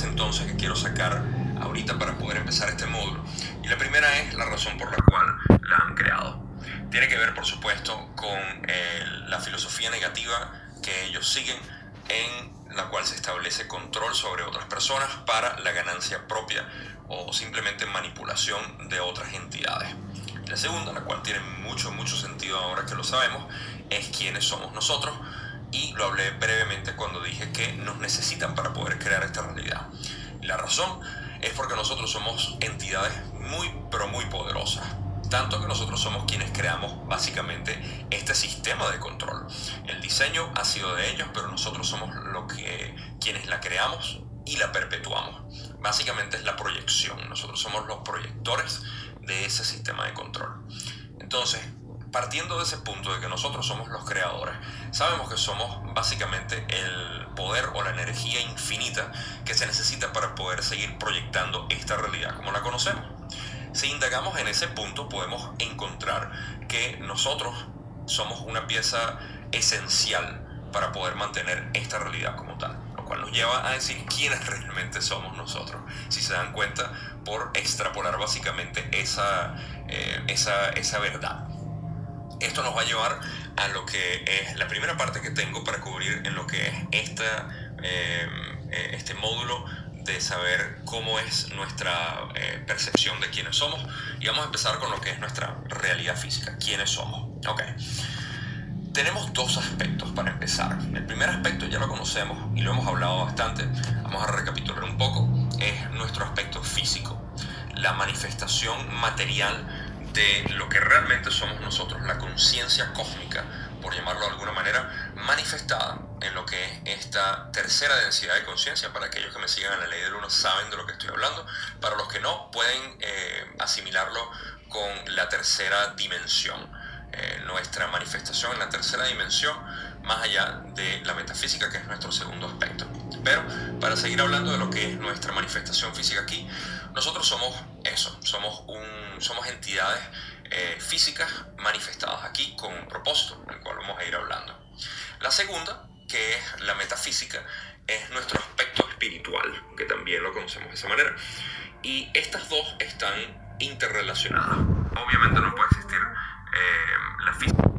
entonces que quiero sacar ahorita para poder empezar este módulo. Y la primera es la razón por la cual la han creado. Tiene que ver, por supuesto, con eh, la filosofía negativa que ellos siguen en la cual se establece control sobre otras personas para la ganancia propia o simplemente manipulación de otras entidades. La segunda, la cual tiene mucho, mucho sentido ahora que lo sabemos, es quiénes somos nosotros y lo hablé brevemente cuando dije que nos necesitan para poder crear esta realidad. La razón es porque nosotros somos entidades muy, pero muy poderosas. Tanto que nosotros somos quienes creamos básicamente este sistema de control. El diseño ha sido de ellos, pero nosotros somos lo que, quienes la creamos y la perpetuamos. Básicamente es la proyección. Nosotros somos los proyectores de ese sistema de control. Entonces, partiendo de ese punto de que nosotros somos los creadores, sabemos que somos básicamente el poder o la energía infinita que se necesita para poder seguir proyectando esta realidad como la conocemos. Si indagamos en ese punto, podemos encontrar que nosotros somos una pieza esencial para poder mantener esta realidad como tal, lo cual nos lleva a decir quiénes realmente somos nosotros. Si se dan cuenta, por extrapolar básicamente esa, eh, esa, esa verdad. Esto nos va a llevar a lo que es la primera parte que tengo para cubrir en lo que es esta, eh, eh, este módulo de saber cómo es nuestra eh, percepción de quiénes somos y vamos a empezar con lo que es nuestra realidad física, quiénes somos. Ok. Tenemos dos aspectos para empezar. El primer aspecto ya lo conocemos y lo hemos hablado bastante. Vamos a recapitular un poco. Es nuestro aspecto físico, la manifestación material de lo que realmente somos nosotros, la conciencia cósmica, por llamarlo de alguna manera, manifestada en lo que es esta tercera densidad de conciencia. Para aquellos que me sigan en la ley del uno saben de lo que estoy hablando. Para los que no, pueden eh, asimilarlo con la tercera dimensión. Eh, nuestra manifestación en la tercera dimensión, más allá de la metafísica, que es nuestro segundo aspecto. Pero para seguir hablando de lo que es nuestra manifestación física aquí, nosotros somos eso, somos, un, somos entidades eh, físicas manifestadas aquí con un propósito, del cual vamos a ir hablando. La segunda, que es la metafísica, es nuestro aspecto espiritual, que también lo conocemos de esa manera. Y estas dos están interrelacionadas. Obviamente no puede existir eh, la física